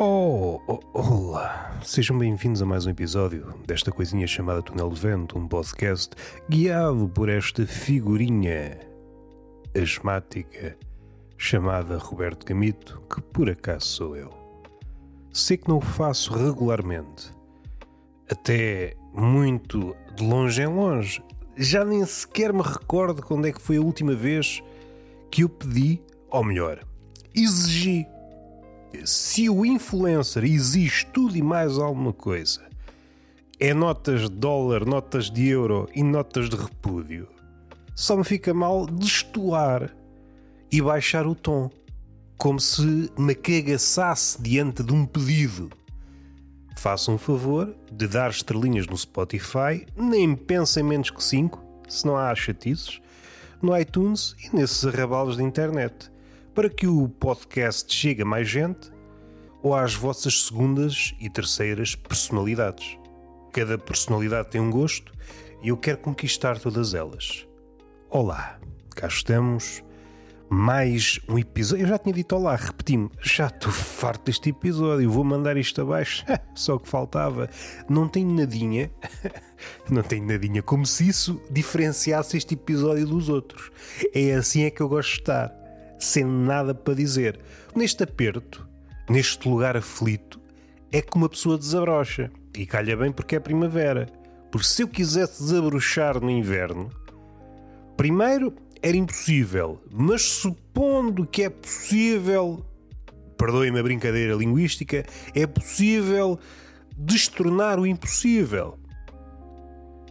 Oh, oh, olá! Sejam bem-vindos a mais um episódio desta coisinha chamada Túnel de Vento, um podcast guiado por esta figurinha asmática chamada Roberto Camito, que por acaso sou eu. Sei que não o faço regularmente, até muito de longe em longe. Já nem sequer me recordo quando é que foi a última vez que eu pedi, ou melhor, exigi se o influencer exige tudo e mais alguma coisa, é notas de dólar, notas de euro e notas de repúdio, só me fica mal destoar e baixar o tom, como se me cagaçasse diante de um pedido. Faça um favor de dar estrelinhas no Spotify, nem pensem menos que 5, se não há chatices, no iTunes e nesses arrabalos da internet para que o podcast chegue a mais gente ou às vossas segundas e terceiras personalidades. Cada personalidade tem um gosto e eu quero conquistar todas elas. Olá, cá estamos. Mais um episódio. Eu já tinha dito olá, repeti-me. Já estou farto deste episódio. Vou mandar isto abaixo. Só que faltava. Não tenho nadinha. Não tenho nadinha. Como se isso diferenciasse este episódio dos outros. É assim é que eu gosto de estar sem nada para dizer. Neste aperto, neste lugar aflito, é que uma pessoa desabrocha. E calha bem porque é primavera. Porque se eu quisesse desabrochar no inverno, primeiro era impossível, mas supondo que é possível, perdoem-me a brincadeira linguística, é possível destornar o impossível.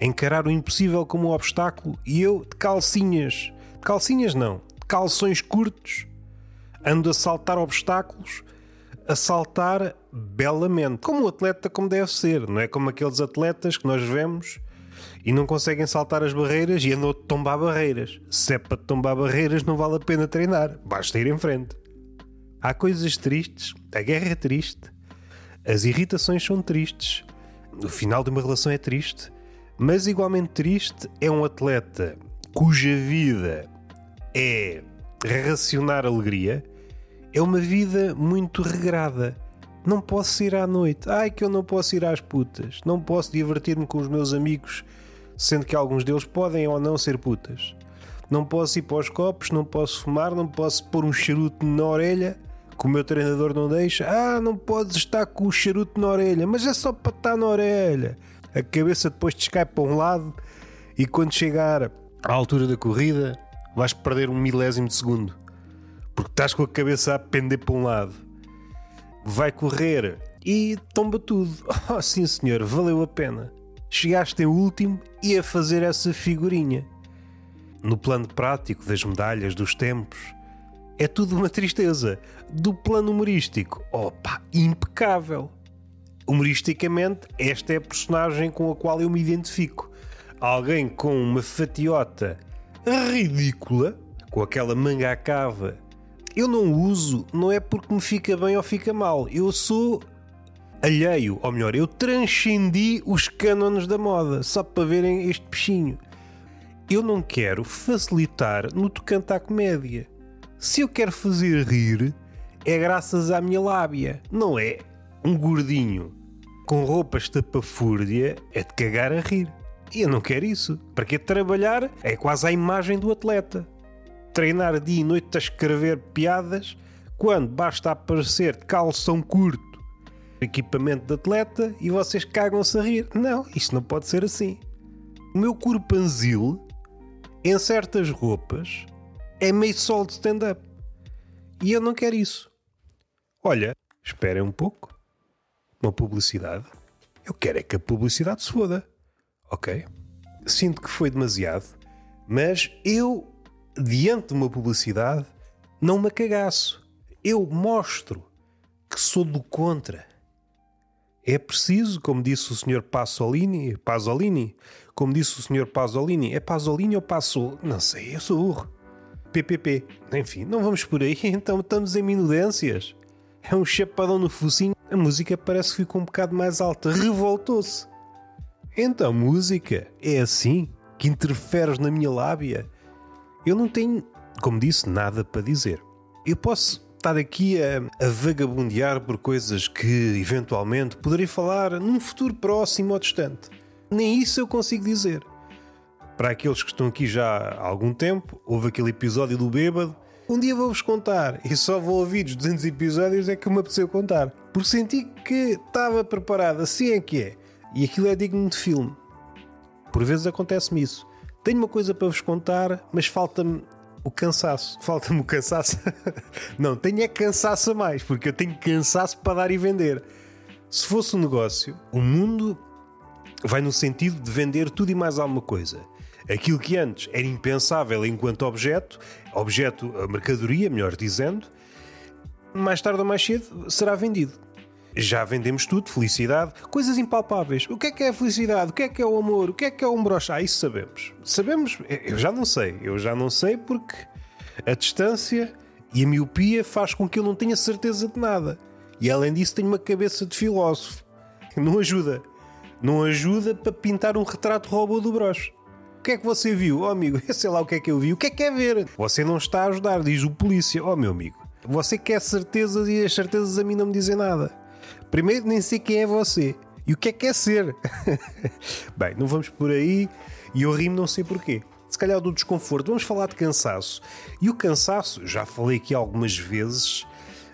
Encarar o impossível como um obstáculo e eu de calcinhas. De calcinhas não, calções curtos, ando a saltar obstáculos, a saltar belamente, como um atleta como deve ser, não é como aqueles atletas que nós vemos e não conseguem saltar as barreiras e andam a tombar barreiras. Se é para tombar barreiras, não vale a pena treinar, basta ir em frente. Há coisas tristes, a guerra é triste, as irritações são tristes, o final de uma relação é triste, mas igualmente triste é um atleta cuja vida é racionar alegria, é uma vida muito regrada. Não posso ir à noite. Ai, que eu não posso ir às putas. Não posso divertir-me com os meus amigos, sendo que alguns deles podem ou não ser putas. Não posso ir para os copos, não posso fumar, não posso pôr um charuto na orelha, que o meu treinador não deixa. Ah, não podes estar com o charuto na orelha, mas é só para estar na orelha. A cabeça depois descai para um lado e quando chegar à altura da corrida, vais perder um milésimo de segundo. Porque estás com a cabeça a pender para um lado. Vai correr e tomba tudo. Oh, sim, senhor, valeu a pena. Chegaste em último e a fazer essa figurinha. No plano prático das medalhas dos tempos, é tudo uma tristeza. Do plano humorístico, opa, impecável. Humoristicamente, esta é a personagem com a qual eu me identifico. Alguém com uma fatiota ridícula, com aquela manga à cava, eu não uso, não é porque me fica bem ou fica mal. Eu sou alheio, ou melhor, eu transcendi os cânones da moda, só para verem este peixinho. Eu não quero facilitar no tocante à comédia. Se eu quero fazer rir, é graças à minha lábia, não é? Um gordinho com roupas tapafúrdia é de cagar a rir. E eu não quero isso. Para que trabalhar é quase a imagem do atleta. Treinar dia e noite a escrever piadas quando basta aparecer calção curto, equipamento de atleta e vocês cagam-se a rir. Não, isto não pode ser assim. O meu corpanzil, em certas roupas, é meio sol de stand-up. E eu não quero isso. Olha, esperem um pouco. Uma publicidade. Eu quero é que a publicidade se foda ok? Sinto que foi demasiado, mas eu, diante de uma publicidade, não me cagaço. Eu mostro que sou do contra. É preciso, como disse o Sr. Pasolini, Pasolini, como disse o Sr. Pasolini, é Pasolini ou Passo? Não sei, eu sou burro. PPP. Enfim, não vamos por aí, então estamos em minudências. É um chapadão no focinho. A música parece que ficou um bocado mais alta. Revoltou-se. Então, música é assim que interferes na minha lábia? Eu não tenho, como disse, nada para dizer. Eu posso estar aqui a, a vagabundear por coisas que eventualmente poderei falar num futuro próximo ou distante. Nem isso eu consigo dizer. Para aqueles que estão aqui já há algum tempo, houve aquele episódio do bêbado. Um dia vou-vos contar e só vou ouvir os 200 episódios é que me apeteceu contar. Porque senti que estava preparado, assim é que é. E aquilo é digno de filme. Por vezes acontece-me isso. Tenho uma coisa para vos contar, mas falta-me o cansaço. Falta-me o cansaço. Não, tenho é cansaço a mais, porque eu tenho cansaço para dar e vender. Se fosse um negócio, o mundo vai no sentido de vender tudo e mais alguma coisa. Aquilo que antes era impensável enquanto objeto, objeto, a mercadoria, melhor dizendo, mais tarde ou mais cedo será vendido. Já vendemos tudo, felicidade, coisas impalpáveis. O que é que é a felicidade? O que é que é o amor? O que é que é um broche? Ah, isso sabemos. Sabemos? Eu já não sei. Eu já não sei porque a distância e a miopia faz com que eu não tenha certeza de nada. E além disso, tenho uma cabeça de filósofo. Não ajuda. Não ajuda para pintar um retrato robô do broche. O que é que você viu? Oh, amigo, sei lá o que é que eu vi. O que é que é ver? Você não está a ajudar, diz o polícia. Oh, meu amigo, você quer certezas e as certezas a mim não me dizem nada. Primeiro, nem sei quem é você. E o que é que é ser? Bem, não vamos por aí e eu rimo não sei porquê. Se calhar do desconforto. Vamos falar de cansaço. E o cansaço, já falei aqui algumas vezes,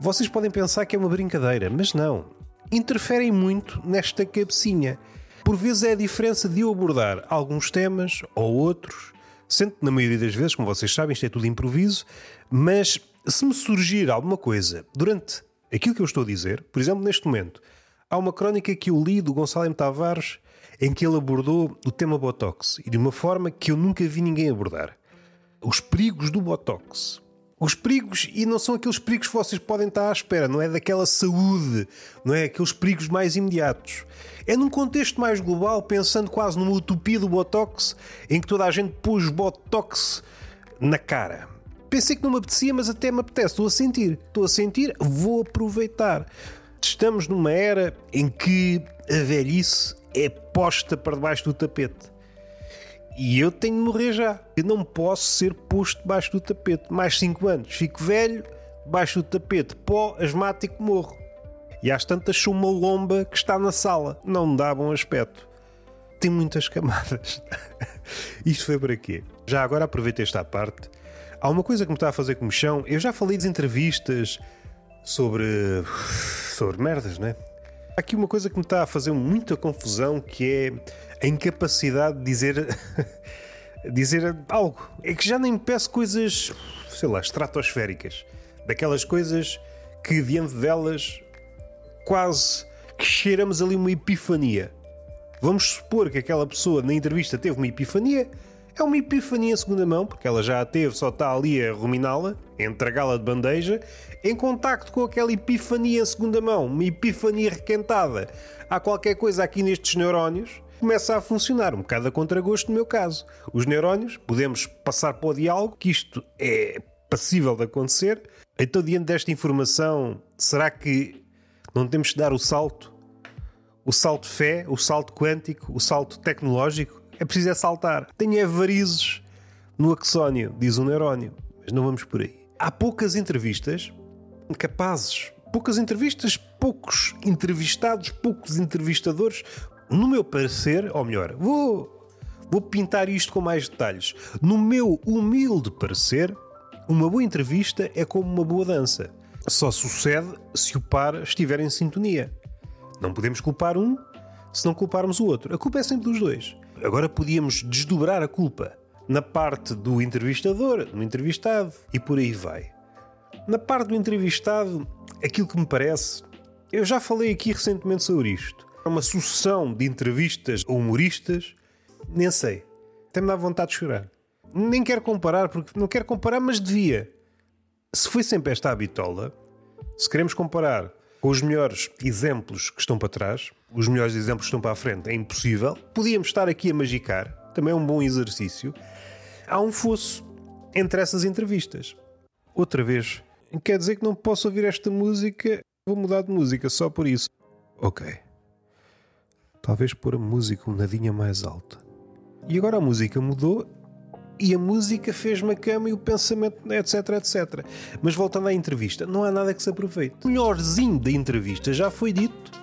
vocês podem pensar que é uma brincadeira, mas não. Interferem muito nesta cabecinha. Por vezes é a diferença de eu abordar alguns temas ou outros, sendo que na maioria das vezes, como vocês sabem, isto é tudo improviso, mas se me surgir alguma coisa durante aquilo que eu estou a dizer, por exemplo, neste momento, há uma crónica que eu li do Gonçalo M. Tavares em que ele abordou o tema Botox e de uma forma que eu nunca vi ninguém abordar. Os perigos do Botox. Os perigos, e não são aqueles perigos que vocês podem estar à espera, não é daquela saúde, não é aqueles perigos mais imediatos. É num contexto mais global, pensando quase numa utopia do Botox, em que toda a gente pôs Botox na cara. Pensei que não me apetecia, mas até me apetece. Estou a sentir. Estou a sentir, vou aproveitar. Estamos numa era em que a velhice é posta para debaixo do tapete. E eu tenho de morrer já. Eu não posso ser posto debaixo do tapete. Mais 5 anos. Fico velho, debaixo do tapete. Pó, asmático, morro. E às tantas sou uma lomba que está na sala. Não me dá bom aspecto. Tem muitas camadas. Isto foi para quê? Já agora aproveito esta parte Há uma coisa que me está a fazer comichão. Eu já falei de entrevistas sobre. sobre merdas, né? Há aqui uma coisa que me está a fazer muita confusão que é a incapacidade de dizer. dizer algo. É que já nem peço coisas, sei lá, estratosféricas. Daquelas coisas que diante delas quase que cheiramos ali uma epifania. Vamos supor que aquela pessoa na entrevista teve uma epifania é uma epifania em segunda mão, porque ela já a teve, só está ali a ruminá-la, entregá-la de bandeja, em contacto com aquela epifania em segunda mão, uma epifania requentada. Há qualquer coisa aqui nestes neurónios começa a funcionar, um bocado a contragosto no meu caso. Os neurónios, podemos passar para o diálogo, que isto é passível de acontecer. Então, diante desta informação, será que não temos de dar o salto? O salto fé, o salto quântico, o salto tecnológico? É preciso é saltar. Tenho varizes no axónio, diz o neurónio. Mas não vamos por aí. Há poucas entrevistas capazes, poucas entrevistas, poucos entrevistados, poucos entrevistadores. No meu parecer, ou melhor, vou, vou pintar isto com mais detalhes. No meu humilde parecer, uma boa entrevista é como uma boa dança. Só sucede se o par estiver em sintonia. Não podemos culpar um se não culparmos o outro. A culpa é sempre dos dois. Agora podíamos desdobrar a culpa na parte do entrevistador, no entrevistado e por aí vai. Na parte do entrevistado, aquilo que me parece, eu já falei aqui recentemente sobre isto. É uma sucessão de entrevistas a humoristas, nem sei. Até me dá vontade de chorar. Nem quero comparar, porque não quero comparar, mas devia. Se foi sempre esta a bitola, se queremos comparar com os melhores exemplos que estão para trás, os melhores exemplos estão para a frente, é impossível. Podíamos estar aqui a magicar, também é um bom exercício. Há um fosso entre essas entrevistas. Outra vez, quer dizer que não posso ouvir esta música, vou mudar de música só por isso. Ok. Talvez pôr a música um nadinha mais alta. E agora a música mudou e a música fez-me a cama e o pensamento, etc, etc. Mas voltando à entrevista, não há nada que se aproveite. O melhorzinho da entrevista já foi dito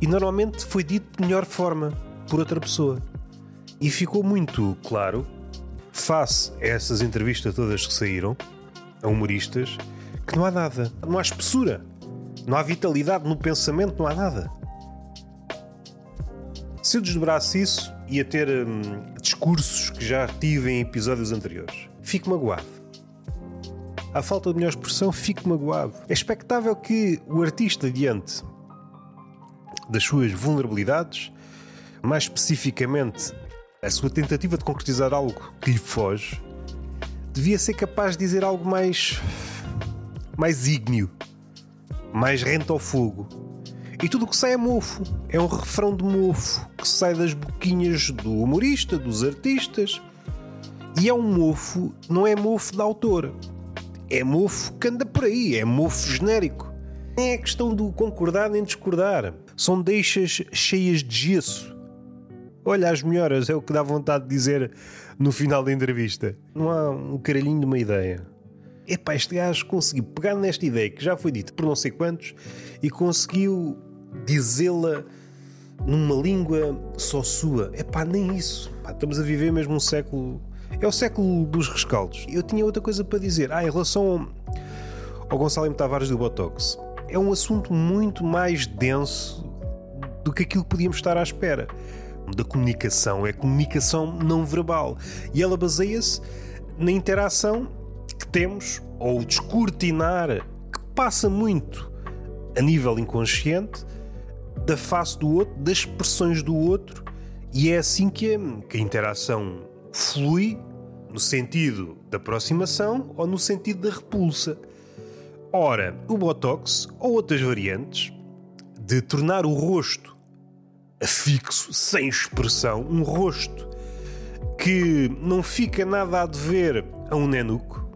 e normalmente foi dito de melhor forma por outra pessoa. E ficou muito claro, face a essas entrevistas todas que saíram, a humoristas, que não há nada. Não há espessura. Não há vitalidade no pensamento, não há nada. Se eu desdobrasse isso, ia ter hum, discursos que já tive em episódios anteriores. Fico magoado. À falta de melhor expressão, fico magoado. É expectável que o artista, diante das suas vulnerabilidades, mais especificamente a sua tentativa de concretizar algo que lhe foge, devia ser capaz de dizer algo mais. mais ígneo, mais rente ao fogo. E tudo o que sai é mofo. É um refrão de mofo que sai das boquinhas do humorista, dos artistas. E é um mofo, não é mofo da autora. É mofo que anda por aí, é mofo genérico. Nem é questão do concordar nem discordar. São deixas cheias de gesso. Olha, as melhoras é o que dá vontade de dizer no final da entrevista. Não há um caralhinho de uma ideia. Epá, este gajo conseguiu pegar nesta ideia que já foi dita por não sei quantos e conseguiu dizê-la numa língua só sua. É pá, nem isso. Estamos a viver mesmo um século. É o século dos rescaldos. Eu tinha outra coisa para dizer. Ah, em relação ao Gonçalo M. Tavares do Botox. É um assunto muito mais denso do que aquilo que podíamos estar à espera. Da comunicação. É comunicação não verbal. E ela baseia-se na interação que temos, ou descortinar, que passa muito a nível inconsciente da face do outro, das expressões do outro, e é assim que a, que a interação flui no sentido da aproximação ou no sentido da repulsa. Ora, o Botox ou outras variantes de tornar o rosto fixo, sem expressão, um rosto que não fica nada a dever a um nenuco,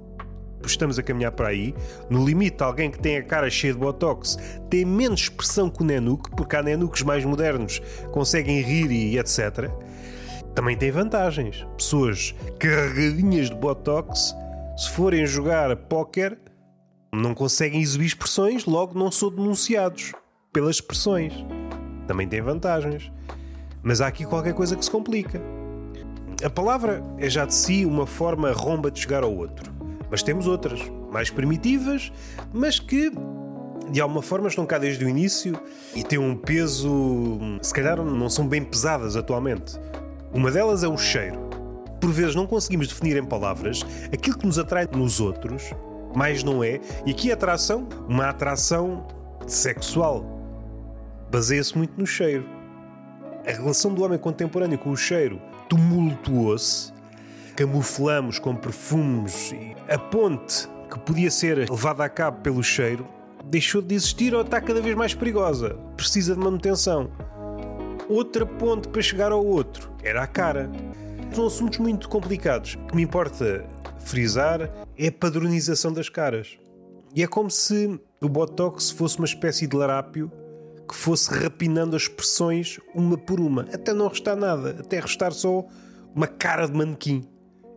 estamos a caminhar para aí. No limite, alguém que tem a cara cheia de botox tem menos expressão que o Nenuk, porque há Nenuks mais modernos conseguem rir e etc. Também tem vantagens. Pessoas carregadinhas de botox, se forem jogar póquer, não conseguem exibir expressões, logo não são denunciados pelas expressões. Também tem vantagens. Mas há aqui qualquer coisa que se complica. A palavra é já de si uma forma romba de chegar ao outro. Mas temos outras, mais primitivas, mas que de alguma forma estão cá desde o início e têm um peso, se calhar não são bem pesadas atualmente. Uma delas é o cheiro. Por vezes não conseguimos definir em palavras aquilo que nos atrai nos outros, mais não é, e aqui a atração, uma atração sexual, baseia-se muito no cheiro. A relação do homem contemporâneo com o cheiro tumultuou-se camuflamos com perfumes. A ponte que podia ser levada a cabo pelo cheiro deixou de existir ou está cada vez mais perigosa. Precisa de manutenção. Outra ponte para chegar ao outro era a cara. São assuntos muito complicados. O que me importa frisar é a padronização das caras. E é como se o Botox fosse uma espécie de larápio que fosse rapinando as expressões uma por uma, até não restar nada, até restar só uma cara de manequim.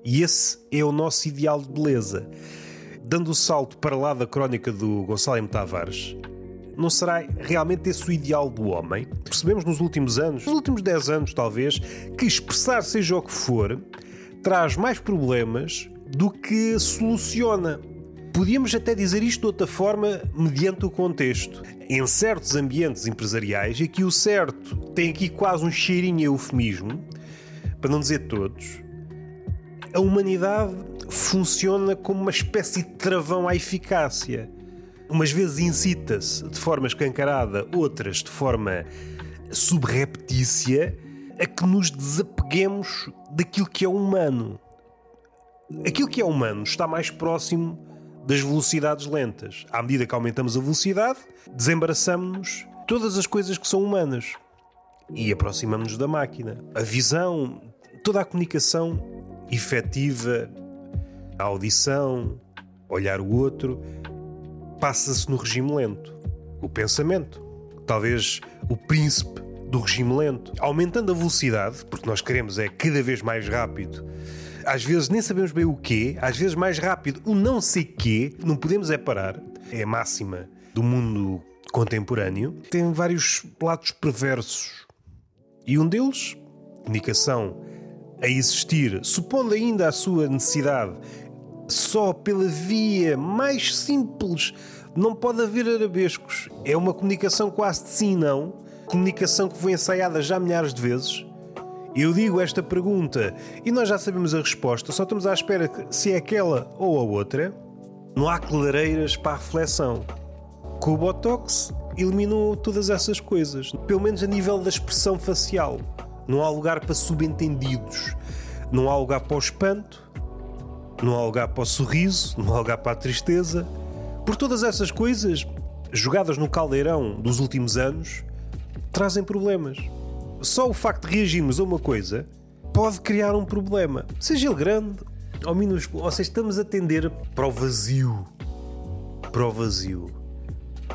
E esse é o nosso ideal de beleza. Dando o salto para lá da crónica do Gonçalo M. Tavares, não será realmente esse o ideal do homem? Percebemos nos últimos anos, nos últimos 10 anos talvez, que expressar seja o que for, traz mais problemas do que soluciona. Podíamos até dizer isto de outra forma, mediante o contexto. Em certos ambientes empresariais, e que o certo tem aqui quase um cheirinho eufemismo, para não dizer todos, a humanidade funciona como uma espécie de travão à eficácia. Umas vezes incita-se de forma escancarada, outras de forma subreptícia, a que nos desapeguemos daquilo que é humano. Aquilo que é humano está mais próximo das velocidades lentas. À medida que aumentamos a velocidade, desembaraçamos-nos todas as coisas que são humanas e aproximamos-nos da máquina. A visão, toda a comunicação efetiva, a audição, olhar o outro, passa-se no regime lento. O pensamento, talvez o príncipe do regime lento, aumentando a velocidade, porque nós queremos é cada vez mais rápido Às vezes nem sabemos bem o quê, às vezes mais rápido o não sei quê, não podemos é parar. É a máxima do mundo contemporâneo. Tem vários lados perversos. E um deles, comunicação a existir, supondo ainda a sua necessidade, só pela via mais simples, não pode haver arabescos. É uma comunicação quase de sim não, comunicação que foi ensaiada já milhares de vezes. Eu digo esta pergunta e nós já sabemos a resposta, só estamos à espera que, se é aquela ou a outra. Não há clareiras para a reflexão. Com o Botox eliminou todas essas coisas, pelo menos a nível da expressão facial. Não há lugar para subentendidos, não há lugar para o espanto, não há lugar para o sorriso, não há lugar para a tristeza. Por todas essas coisas, jogadas no caldeirão dos últimos anos, trazem problemas. Só o facto de reagirmos a uma coisa pode criar um problema, seja ele grande ou minúsculo. Ou seja, estamos a tender para o vazio. Para o vazio.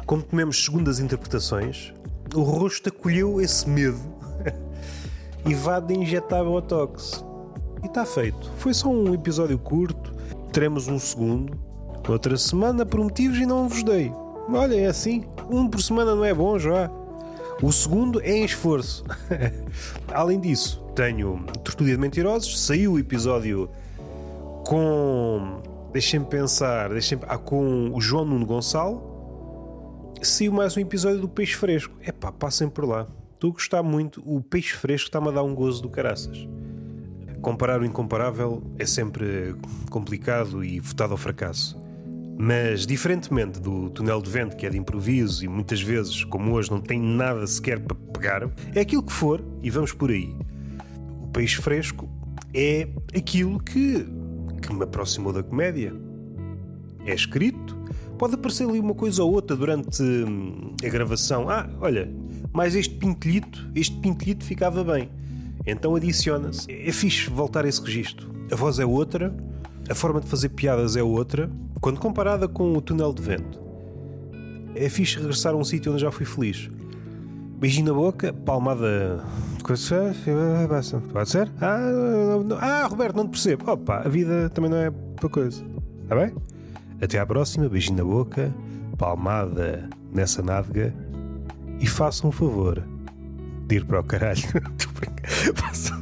Como tomemos segundas interpretações, o rosto acolheu esse medo e vá de injetar Botox. E está feito. Foi só um episódio curto, teremos um segundo. Outra semana por motivos e não vos dei. Olha, é assim. Um por semana não é bom já. O segundo é em esforço. Além disso, tenho Tertúlia de Mentirosos. Saiu o episódio com. Deixem-me pensar. Deixem ah, com o João Nuno Gonçalo. Saiu mais um episódio do Peixe Fresco. Epá, passem por lá. Estou a gostar muito. O Peixe Fresco está-me a dar um gozo do caraças. Comparar o incomparável é sempre complicado e votado ao fracasso. Mas, diferentemente do túnel de vento, que é de improviso e muitas vezes, como hoje, não tem nada sequer para pegar, é aquilo que for e vamos por aí. O peixe fresco é aquilo que, que me aproximou da comédia. É escrito, pode aparecer ali uma coisa ou outra durante hum, a gravação. Ah, olha, mais este pintelhito, este pintelhito ficava bem. Então adiciona-se. É fixe voltar a esse registro. A voz é outra, a forma de fazer piadas é outra, quando comparada com o túnel de vento. É fixe regressar a um sítio onde já fui feliz. Beijinho na boca, palmada. Pode ser? Ah, não, ah, Roberto, não te percebo. Opa, a vida também não é para coisa. Está bem? Até à próxima, beijinho na boca, palmada nessa nádega e faça um favor de ir para o caralho. Faça